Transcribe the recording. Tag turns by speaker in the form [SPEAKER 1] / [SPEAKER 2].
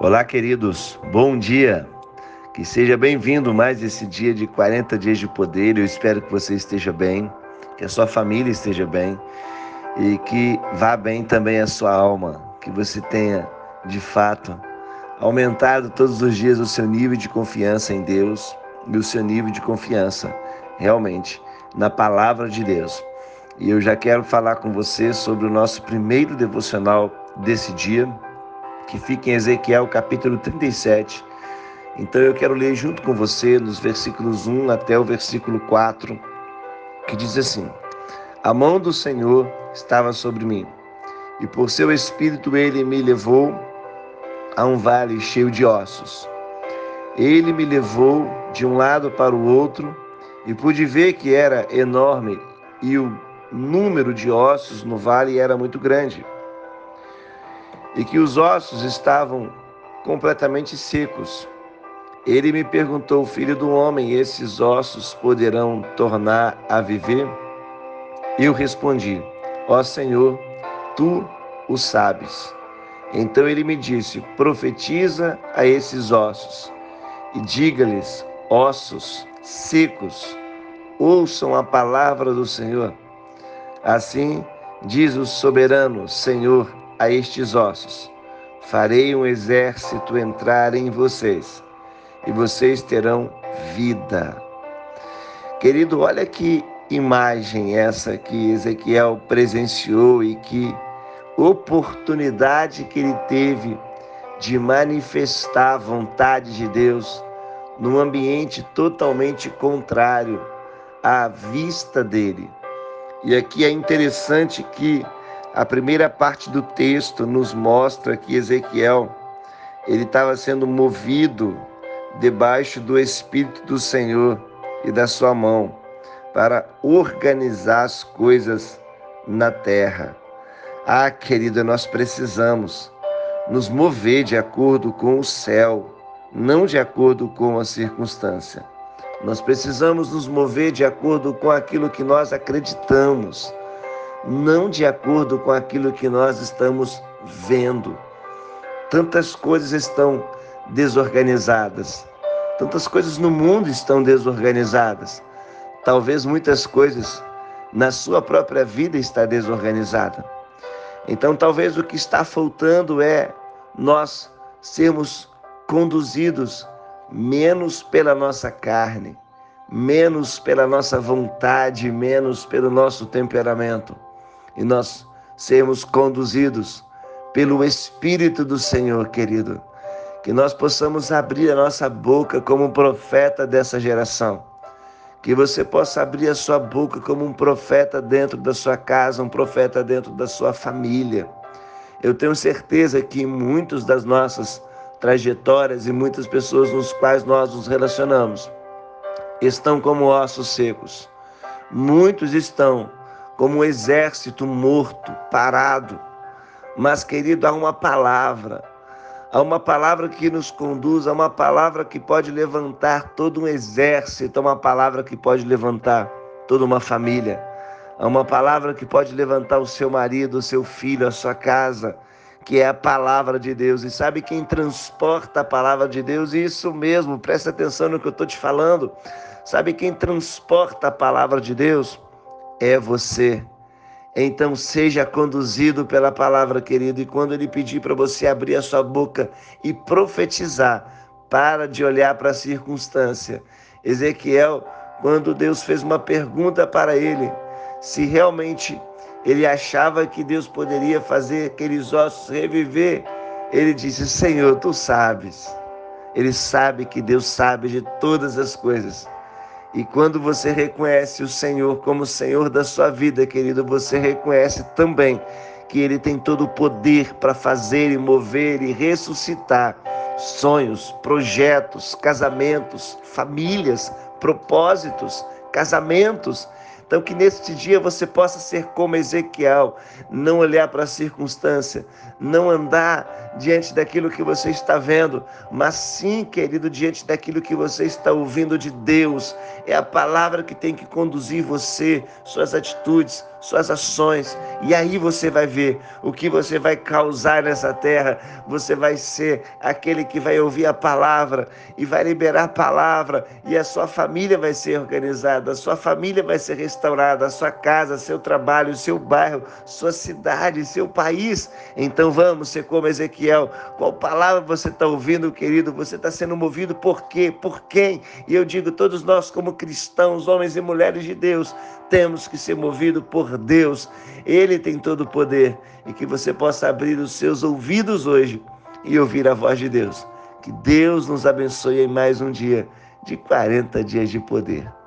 [SPEAKER 1] Olá, queridos, bom dia. Que seja bem-vindo mais esse dia de 40 dias de poder. Eu espero que você esteja bem, que a sua família esteja bem e que vá bem também a sua alma, que você tenha, de fato, aumentado todos os dias o seu nível de confiança em Deus e o seu nível de confiança realmente na palavra de Deus. E eu já quero falar com você sobre o nosso primeiro devocional desse dia, que fica em Ezequiel capítulo 37. Então eu quero ler junto com você nos versículos 1 até o versículo 4, que diz assim: A mão do Senhor estava sobre mim, e por seu espírito ele me levou a um vale cheio de ossos. Ele me levou de um lado para o outro e pude ver que era enorme e o número de ossos no vale era muito grande e que os ossos estavam completamente secos. Ele me perguntou, filho do homem, esses ossos poderão tornar a viver? Eu respondi, ó Senhor, tu o sabes. Então ele me disse: profetiza a esses ossos e diga-lhes, ossos secos, ouçam a palavra do Senhor. Assim diz o soberano Senhor a estes ossos: Farei um exército entrar em vocês, e vocês terão vida. Querido, olha que imagem essa que Ezequiel presenciou e que oportunidade que ele teve de manifestar a vontade de Deus num ambiente totalmente contrário à vista dele. E aqui é interessante que a primeira parte do texto nos mostra que Ezequiel ele estava sendo movido debaixo do Espírito do Senhor e da sua mão para organizar as coisas na terra. Ah, querida, nós precisamos nos mover de acordo com o céu, não de acordo com a circunstância. Nós precisamos nos mover de acordo com aquilo que nós acreditamos não de acordo com aquilo que nós estamos vendo. Tantas coisas estão desorganizadas, tantas coisas no mundo estão desorganizadas. Talvez muitas coisas na sua própria vida está desorganizada. Então, talvez o que está faltando é nós sermos conduzidos menos pela nossa carne, menos pela nossa vontade, menos pelo nosso temperamento e nós sermos conduzidos pelo Espírito do Senhor, querido. Que nós possamos abrir a nossa boca como profeta dessa geração. Que você possa abrir a sua boca como um profeta dentro da sua casa, um profeta dentro da sua família. Eu tenho certeza que muitas das nossas trajetórias e muitas pessoas nos quais nós nos relacionamos estão como ossos secos. Muitos estão como um exército morto, parado. Mas, querido, há uma palavra, há uma palavra que nos conduz, há uma palavra que pode levantar todo um exército, há uma palavra que pode levantar toda uma família, há uma palavra que pode levantar o seu marido, o seu filho, a sua casa, que é a palavra de Deus. E sabe quem transporta a palavra de Deus? Isso mesmo, presta atenção no que eu estou te falando. Sabe quem transporta a palavra de Deus? É você. Então seja conduzido pela palavra, querido, e quando ele pedir para você abrir a sua boca e profetizar, para de olhar para a circunstância. Ezequiel, quando Deus fez uma pergunta para ele, se realmente ele achava que Deus poderia fazer aqueles ossos reviver, ele disse: Senhor, tu sabes. Ele sabe que Deus sabe de todas as coisas. E quando você reconhece o Senhor como Senhor da sua vida, querido, você reconhece também que Ele tem todo o poder para fazer e mover e ressuscitar sonhos, projetos, casamentos, famílias, propósitos, casamentos. Então, que neste dia você possa ser como Ezequiel, não olhar para a circunstância, não andar diante daquilo que você está vendo, mas sim, querido, diante daquilo que você está ouvindo de Deus. É a palavra que tem que conduzir você, suas atitudes, suas ações. E aí você vai ver o que você vai causar nessa terra. Você vai ser aquele que vai ouvir a palavra e vai liberar a palavra, e a sua família vai ser organizada, a sua família vai ser restaurada, a sua casa, seu trabalho, seu bairro, sua cidade, seu país. Então vamos ser como Ezequiel. Qual palavra você está ouvindo, querido? Você está sendo movido por quê? Por quem? E eu digo, todos nós, como cristãos, homens e mulheres de Deus, temos que ser movidos por Deus. Ele tem todo o poder e que você possa abrir os seus ouvidos hoje e ouvir a voz de Deus. Que Deus nos abençoe em mais um dia de 40 dias de poder.